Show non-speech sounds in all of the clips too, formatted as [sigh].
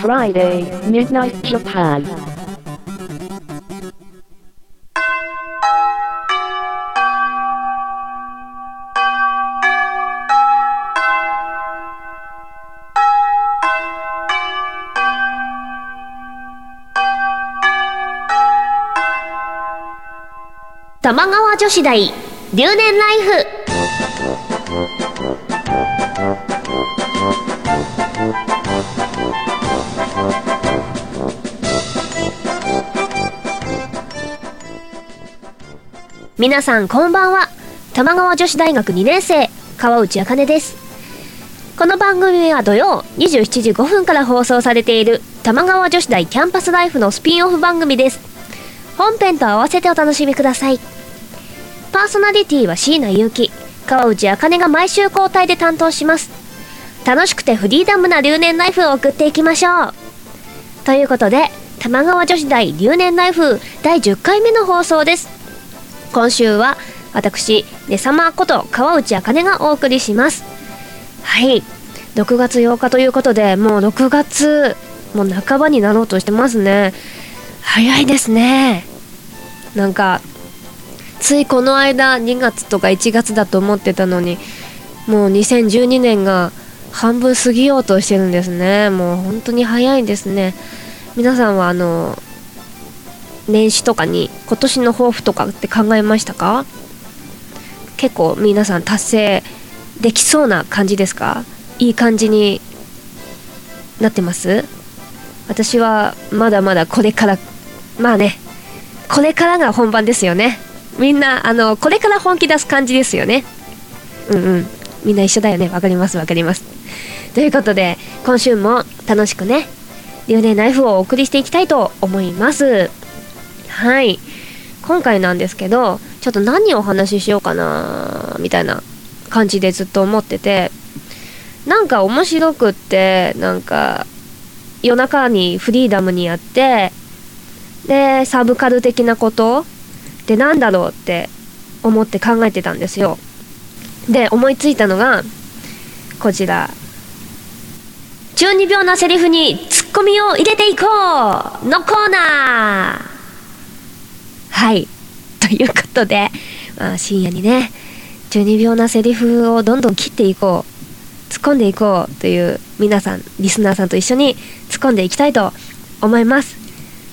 Friday, Midnight Japan. 玉川女子大留年ライフ皆さんこんばんは。玉川女子大学2年生川内茜です。この番組は土曜27時5分から放送されている玉川女子大キャンパスライフのスピンオフ番組です。本編と合わせてお楽しみください。パーソナリティは椎名祐希川内茜が毎週交代で担当します。楽しくてフリーダムな留年ライフを送っていきましょう。ということで玉川女子大留年ライフ第10回目の放送です。今週は私ねさまこと川内茜がお送りします。はい。6月8日ということでもう6月もう半ばになろうとしてますね。早いですね。なんかついこの間2月とか1月だと思ってたのにもう2012年が半分過ぎようとしてるんですね。もう本当に早いですね。皆さんはあの年始とかに今年の抱負とかって考えましたか？結構皆さん達成できそうな感じですか？いい感じになってます？私はまだまだこれからまあねこれからが本番ですよね。みんなあのこれから本気出す感じですよね。うんうん。みんな一緒だよね。わかりますわかります。ということで今週も楽しくね留年ナイフをお送りしていきたいと思います。はい。今回なんですけどちょっと何をお話ししようかなみたいな感じでずっと思っててなんか面白くってなんか夜中にフリーダムにやってでサブカル的なことってなんだろうって思って考えてたんですよ。で思いついたのがこちら。中二病なセリフにツッコミを入れていこうのコーナーはい。ということで、まあ、深夜にね中二病なセリフをどんどん切っていこう突っ込んでいこうという皆さんリスナーさんと一緒に突っ込んでいきたいと思います。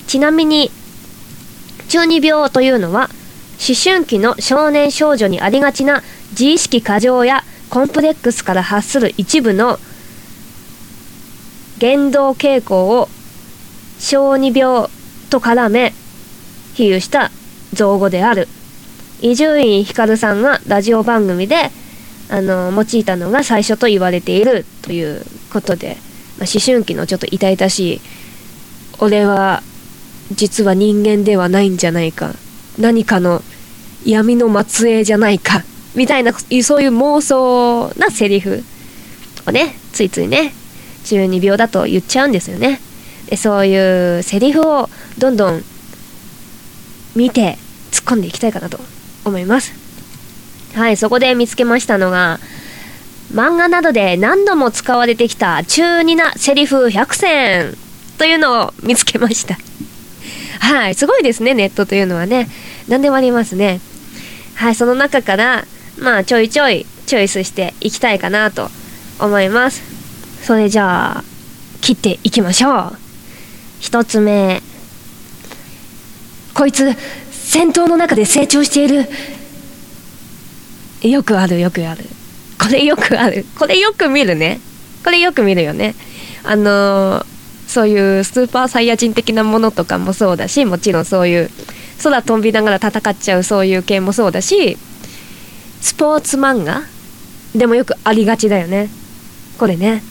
ちなみに中二病というのは思春期の少年少女にありがちな自意識過剰やコンプレックスから発する一部の言動傾向を小児病と絡め比喩した造語である。伊集院光さんがラジオ番組であの用いたのが最初と言われているということで、まあ、思春期のちょっと痛々しい俺は実は人間ではないんじゃないか。何かの闇の末裔じゃないか。みたいなそういう妄想なセリフをねついついね中二病だと言っちゃうんですよね。そういうセリフをどんどん見て突っ込んでいきたいかなと思います。はいそこで見つけましたのが漫画などで何度も使われてきた中二なセリフ100選というのを見つけました。はいすごいですねネットというのはね。何でもありますね。はいその中からまあちょいちょいチョイスしていきたいかなと思います。それじゃあ切っていきましょう。一つ目。こいつ戦闘の中で成長している。よくあるよくある。これよくある。これよく見るね。これよく見るよね。あのー、そういうスーパーサイヤ人的なものとかもそうだしもちろんそういう空飛びながら戦っちゃうそういう系もそうだしスポーツ漫画でもよくありがちだよね。これね。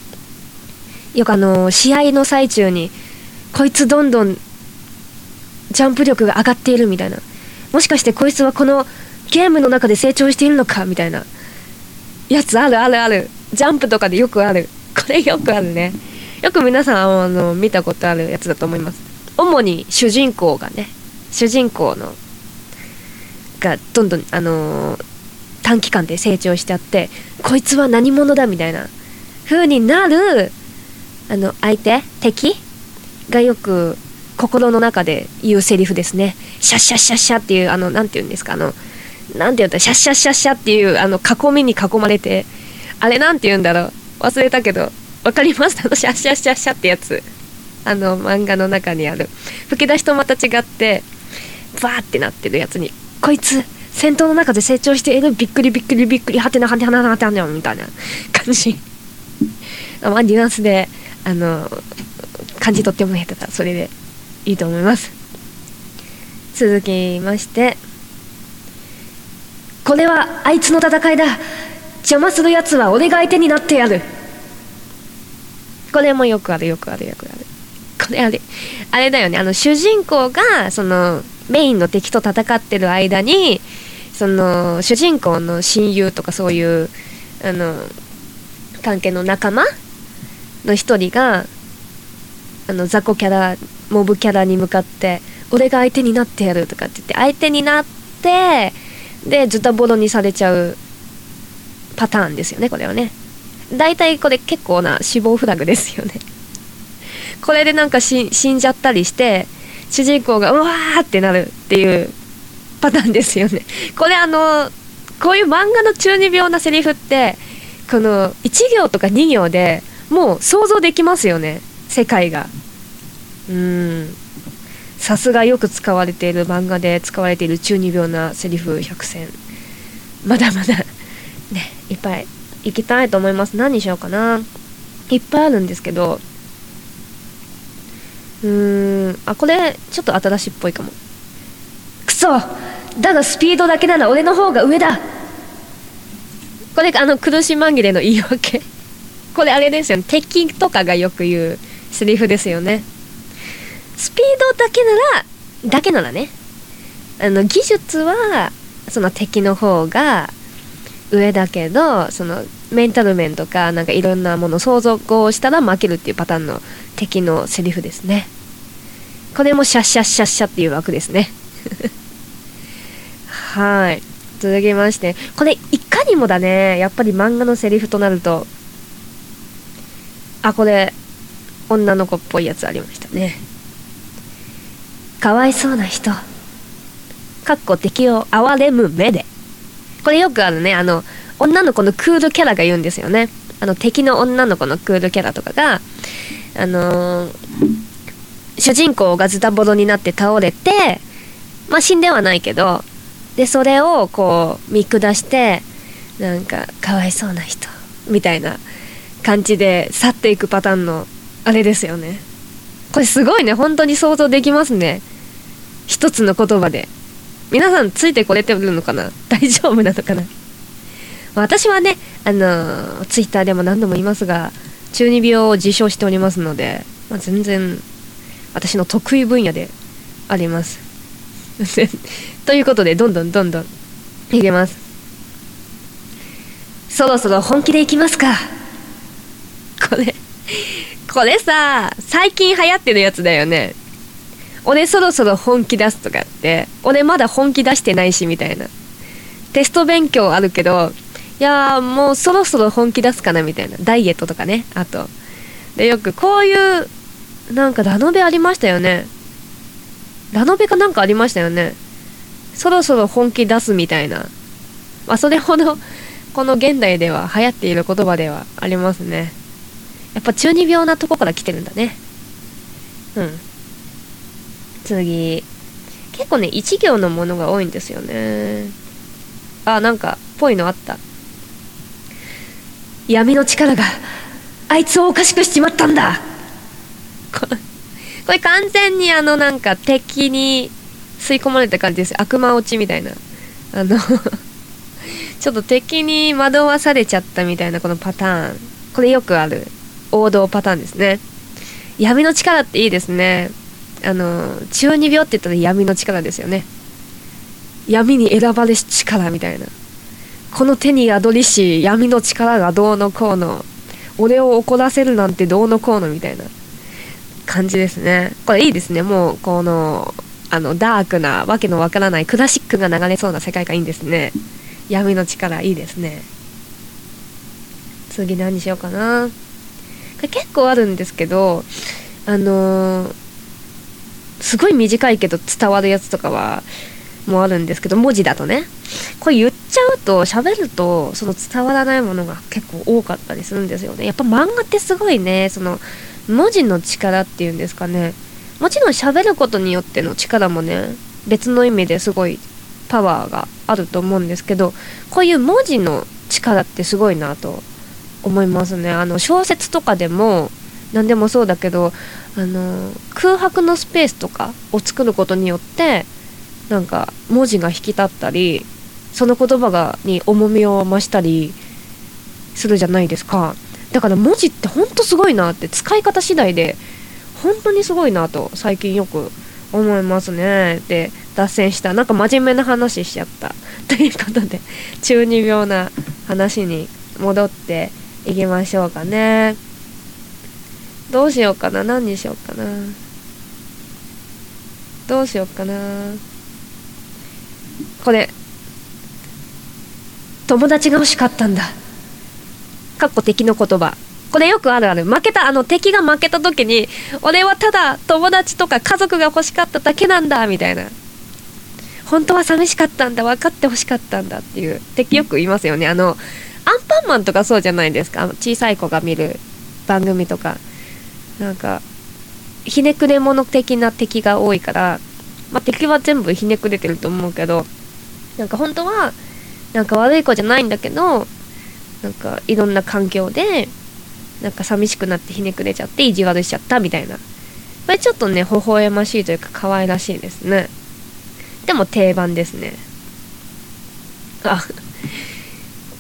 よくあの試合の最中にこいつどんどんジャンプ力が上がっているみたいな。もしかしてこいつはこのゲームの中で成長しているのかみたいな。やつあるあるある。ジャンプとかでよくある。これよくあるね。よく皆さんあの見たことあるやつだと思います。主に主人公がね。主人公のがどんどんあのー、短期間で成長しちゃってこいつは何者だみたいな。風になるあの相手敵がよく心の中で言うセリフですね。シャッシャッシャッシャっていうあのなんて言うんですかあのなんて言うんだシャッシャッシャッシャっていうあの囲みに囲まれてあれなんて言うんだろう？忘れたけどわかりますあのシャッシャッシャッシャってやつ。あの漫画の中にある。吹き出しとまた違ってバーってなってるやつにこいつ戦闘の中で成長している？びっくりびっくりびっくりはてなはてなはてなはてなみたいな [laughs] 感じ。まあニュアンスであの感じ取ってもらえた。らそれで。いいと思います。続きましてこれはあいつの戦いだ。邪魔するやつは俺が相手になってやる。これもよくあるよくあるよくある。これあれあれだよね。あの主人公がそのメインの敵と戦ってる間にその主人公の親友とかそういうあの関係の仲間の一人があの雑魚キャラモブキャラに向かって俺が相手になってやるとかって言って相手になってでズタボロにされちゃうパターンですよねこれはね。大体これ結構な死亡フラグですよね。これでなんか死んじゃったりして主人公がうわーってなるっていうパターンですよね。これあのこういう漫画の中二病なセリフってこの1行とか2行でもう想像できますよね世界が。うん。さすがよく使われている漫画で使われている中二病なセリフ100選まだまだねいっぱい行きたいと思います。何にしようかな。いっぱいあるんですけど。うーん。あこれちょっと新しいっぽいかも。くそ。だがスピードだけなら俺の方が上だ。これあの苦し紛れの言い訳。これあれですよね。敵とかがよく言うセリフですよね。スピードだけならだけならね。あの技術はその敵の方が上だけどそのメンタル面とかなんかいろんなもの想像をしたら負けるっていうパターンの敵のセリフですね。これもシャッシャッシャッシャっていう枠ですね。[laughs] はい。続きましてこれいかにもだね。やっぱり漫画のセリフとなるとあこれ女の子っぽいやつありましたね。かわいそうな人。かっこ敵を憐れむ目で。これよくあるねあの女の子のクールキャラが言うんですよね。あの敵の女の子のクールキャラとかがあのー、主人公がズタボロになって倒れてまあ死んではないけどでそれをこう見下してなんかかわいそうな人みたいな感じで去っていくパターンのあれですよね。これすごいね。本当に想像できますね。一つの言葉で。皆さんついてこれてるのかな？大丈夫なのかな？私はねあのツイッターでも何度も言いますが中二病を自称しておりますので、まあ、全然私の得意分野であります。[laughs] ということでどんどんどんどんいけます。そろそろ本気でいきますか。これこれさ最近流行ってるやつだよね。俺そろそろ本気出すとかって俺まだ本気出してないしみたいな。テスト勉強あるけどいやもうそろそろ本気出すかなみたいな。ダイエットとかねあと。でよくこういうなんかラノベありましたよね。ラノベかなんかありましたよね。そろそろ本気出すみたいな。まあそれほどこの現代では流行っている言葉ではありますね。やっぱ中二病なとこから来てるんだね。うん。次。結構ね一行のものが多いんですよね。あなんかぽいのあった。闇の力があいつをおかしくしちまったんだ。これ完全にあのなんか敵に吸い込まれた感じです。悪魔落ちみたいな。あの [laughs] ちょっと敵に惑わされちゃったみたいなこのパターン。これよくある王道パターンですね。闇の力っていいですね。あの中二病って言ったら闇の力ですよね。闇に選ばれし力みたいな。この手に宿りし闇の力がどうのこうの俺を怒らせるなんてどうのこうのみたいな。感じですね。これいいですね。もうこのあのダークなわけのわからないクラシックが流れそうな世界がいいんですね。闇の力いいですね。次何しようかな。これ結構あるんですけどあのーすごい短いけど伝わるやつとかはもあるんですけど文字だとね。これ言っちゃうと喋るとその伝わらないものが結構多かったりするんですよね。やっぱ漫画ってすごいねその文字の力っていうんですかね。もちろん喋ることによっての力もね別の意味ですごいパワーがあると思うんですけどこういう文字の力ってすごいなと思いますね。あの小説とかでも何でもそうだけどあの空白のスペースとかを作ることによってなんか文字が引き立ったりその言葉がに重みを増したりするじゃないですか。だから文字ってほんとすごいなって使い方次第で本当にすごいなと最近よく思いますね。で脱線した。なんか真面目な話しちゃった。[laughs] ということで中二病な話に戻っていきましょうかね。どうしようかな？何にしようかな？どうしようかな？これ。友達が欲しかったんだ。かっこ敵の言葉。これよくあるある。負けたあの敵が負けた時に俺はただ友達とか家族が欲しかっただけなんだみたいな。本当は寂しかったんだ分かって欲しかったんだっていう。敵よく言いますよね。あのアンパンマンとかそうじゃないですか？小さい子が見る番組とか。なんかひねくれ者的な敵が多いから、まあ、敵は全部ひねくれてると思うけどなんか本当はなんか悪い子じゃないんだけどなんかいろんな環境でなんか寂しくなってひねくれちゃって意地悪しちゃったみたいな。これちょっとね微笑ましいというか可愛らしいですね。でも定番ですね。あ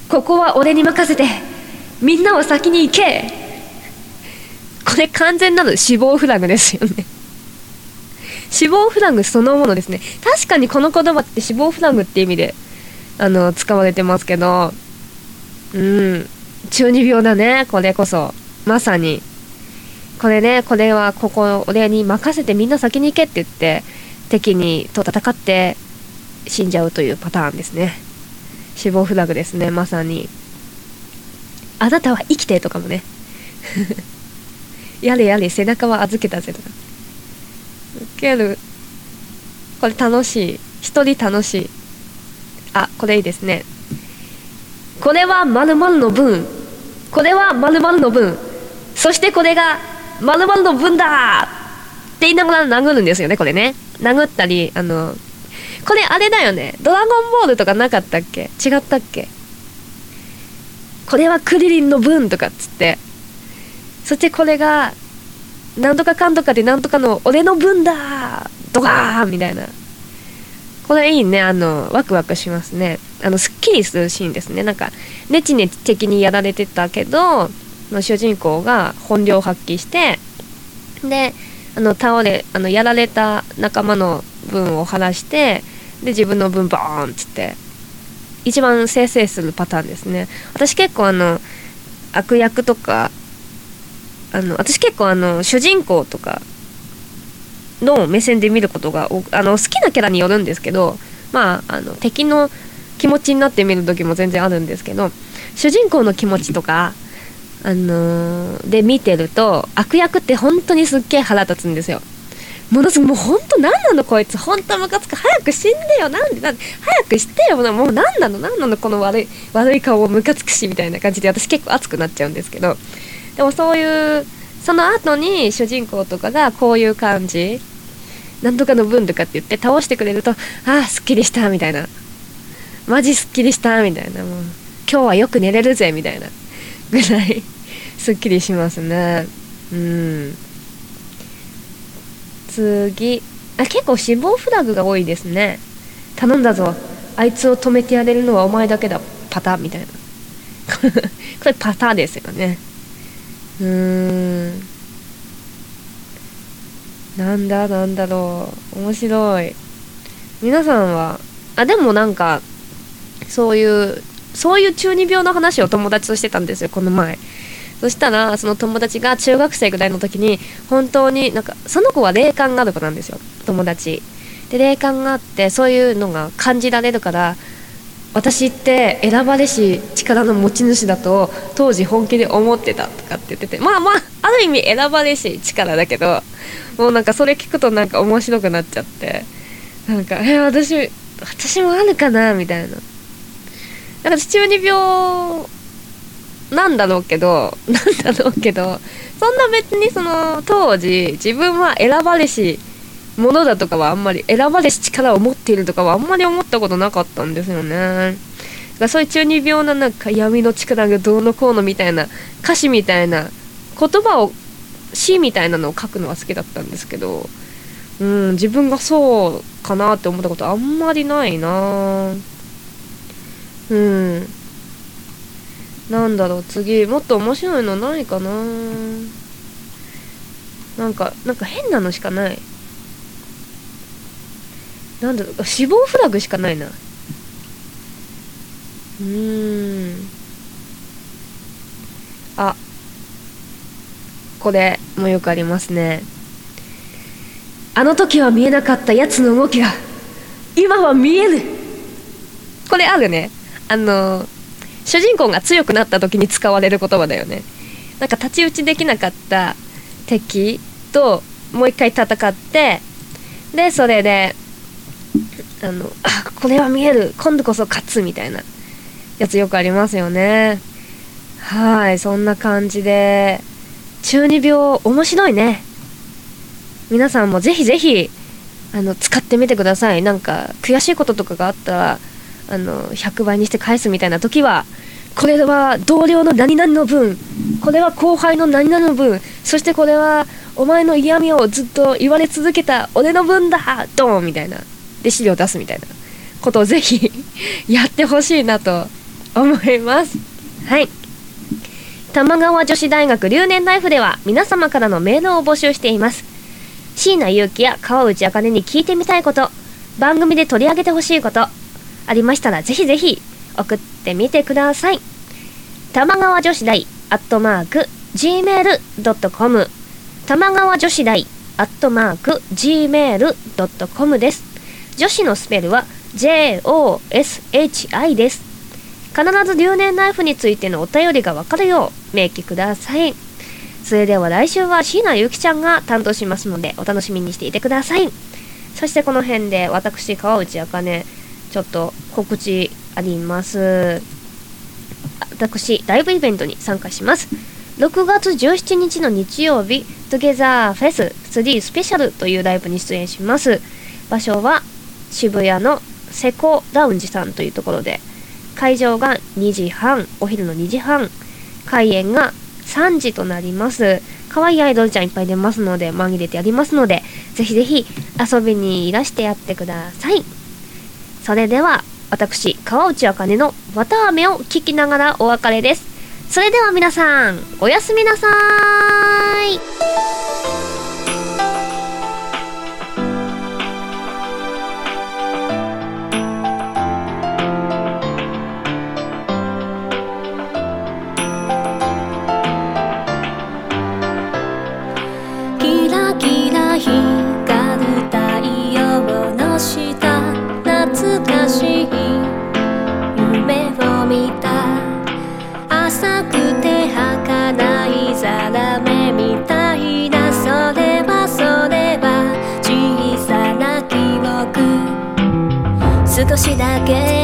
ここは俺に任せてみんなを先に行け。れ完全なる死亡フラグですよね。死亡フラグそのものですね。確かにこの言葉って死亡フラグって意味であの使われてますけどうん。中二病だね。これこそ。まさに。これねこれはここ俺に任せてみんな先に行けって言って敵にと戦って死んじゃうというパターンですね。死亡フラグですね。まさに。あなたは生きてとかもね。やれやれ背中は預けたぜとか。ウケるこれ楽しい。一人楽しい。あこれいいですね。これは〇〇の分。これは〇〇の分。そしてこれが〇〇の分だ。って言いながら殴るんですよねこれね。殴ったりあのこれあれだよね。ドラゴンボールとかなかったっけ？違ったっけ？これはクリリンの分とかっつって。そしてこれがなんとかかんとかでなんとかの俺の分だドカーみたいな。これいいね。あのワクワクしますね。あのすっきりするシーンですね。なんかネチネチ的にやられてたけど主人公が本領発揮してであの倒れあのやられた仲間の分を晴らしてで自分の分ボーンっつって一番生成するパターンですね。私結構あの悪役とかあの私結構あの主人公とかの目線で見ることがあの好きなキャラによるんですけどまああの敵の気持ちになって見る時も全然あるんですけど主人公の気持ちとかあのーで見てると悪役って本当にすっげえ腹立つんですよ。ものすごいもう本当何なのこいつ。本当ムカつく。早く死んでよ。なんでなんで早くしてよ。もう何なの何なのこの悪い悪い顔をムカつくしみたいな感じで私結構熱くなっちゃうんですけどでもそういうその後に主人公とかがこういう感じなんとかの分とかって言って倒してくれるとああすっきりしたみたいな。マジすっきりしたみたいな。もう今日はよく寝れるぜみたいな。ぐらい [laughs] すっきりしますね。うん。次。あ結構死亡フラグが多いですね。頼んだぞ。あいつを止めてやれるのはお前だけだ。パターンみたいな。[laughs] これパターンですよね。うーん。なんだなんだろう。面白い。皆さんは？あでもなんかそういうそういう中二病の話を友達としてたんですよこの前。そしたらその友達が中学生ぐらいの時に本当になんかその子は霊感がある子なんですよ友達。で霊感があってそういうのが感じられるから私って選ばれし力の持ち主だと当時本気で思ってたとかって言っててまあまあある意味選ばれし力だけどもうなんかそれ聞くとなんか面白くなっちゃって。なんかえ私私もあるかなみたいな。なんか中二病なんだろうけど [laughs] なんだろうけどそんな別にその当時自分は選ばれしものだとかはあんまり選ばれし力を持っているとかはあんまり思ったことなかったんですよね。だそういう中二病ななんか闇の力がどうのこうのみたいな歌詞みたいな言葉を詩みたいなのを書くのは好きだったんですけどうん自分がそうかなって思ったことあんまりないな。うん。なんだろう次。もっと面白いのないかな。なんかなんか変なのしかない。なんだろう死亡フラグしかないな。うーん。あ。これもよくありますね。あの時は見えなかったやつの動きが今は見えるこれあるね。あの主人公が強くなった時に使われる言葉だよね。なんか太刀打ちできなかった敵ともう一回戦ってでそれであのあこれは見える。今度こそ勝つみたいなやつよくありますよね。はいそんな感じで。中二病面白いね。皆さんもぜひぜひあの使ってみてください。なんか悔しいこととかがあったらあの100倍にして返すみたいな時はこれは同僚の何々の分。これは後輩の何々の分。そしてこれはお前の嫌味をずっと言われ続けた俺の分だ。ドンみたいな。で資料出すみたいなことをぜひ [laughs] やってほしいなと思います。はい。玉川女子大学留年ライフでは皆様からのメールを募集しています。椎名祐希や川内茜に聞いてみたいこと番組で取り上げてほしいことありましたらぜひぜひ送ってみてください。玉川女子大アットマーク gmail.com 玉川女子大アットマーク gmail.com です。女子のスペルは JOSHI です。必ず留年ナイフについてのお便りがわかるよう明記ください。それでは来週は椎名ゆきちゃんが担当しますのでお楽しみにしていてください。そしてこの辺で私川内茜ちょっと告知あります。私ライブイベントに参加します。6月17日の日曜日トゥゲザーフェス3スペシャルというライブに出演します。場所は渋谷のセコラウンジさんというところで会場が2時半お昼の2時半開演が3時となります。可愛いアイドルちゃんいっぱい出ますので紛れてやりますのでぜひぜひ遊びにいらしてやってください。それでは私川内茜の「綿あめ」を聞きながらお別れです。それでは皆さんおやすみなさーい。少しだけ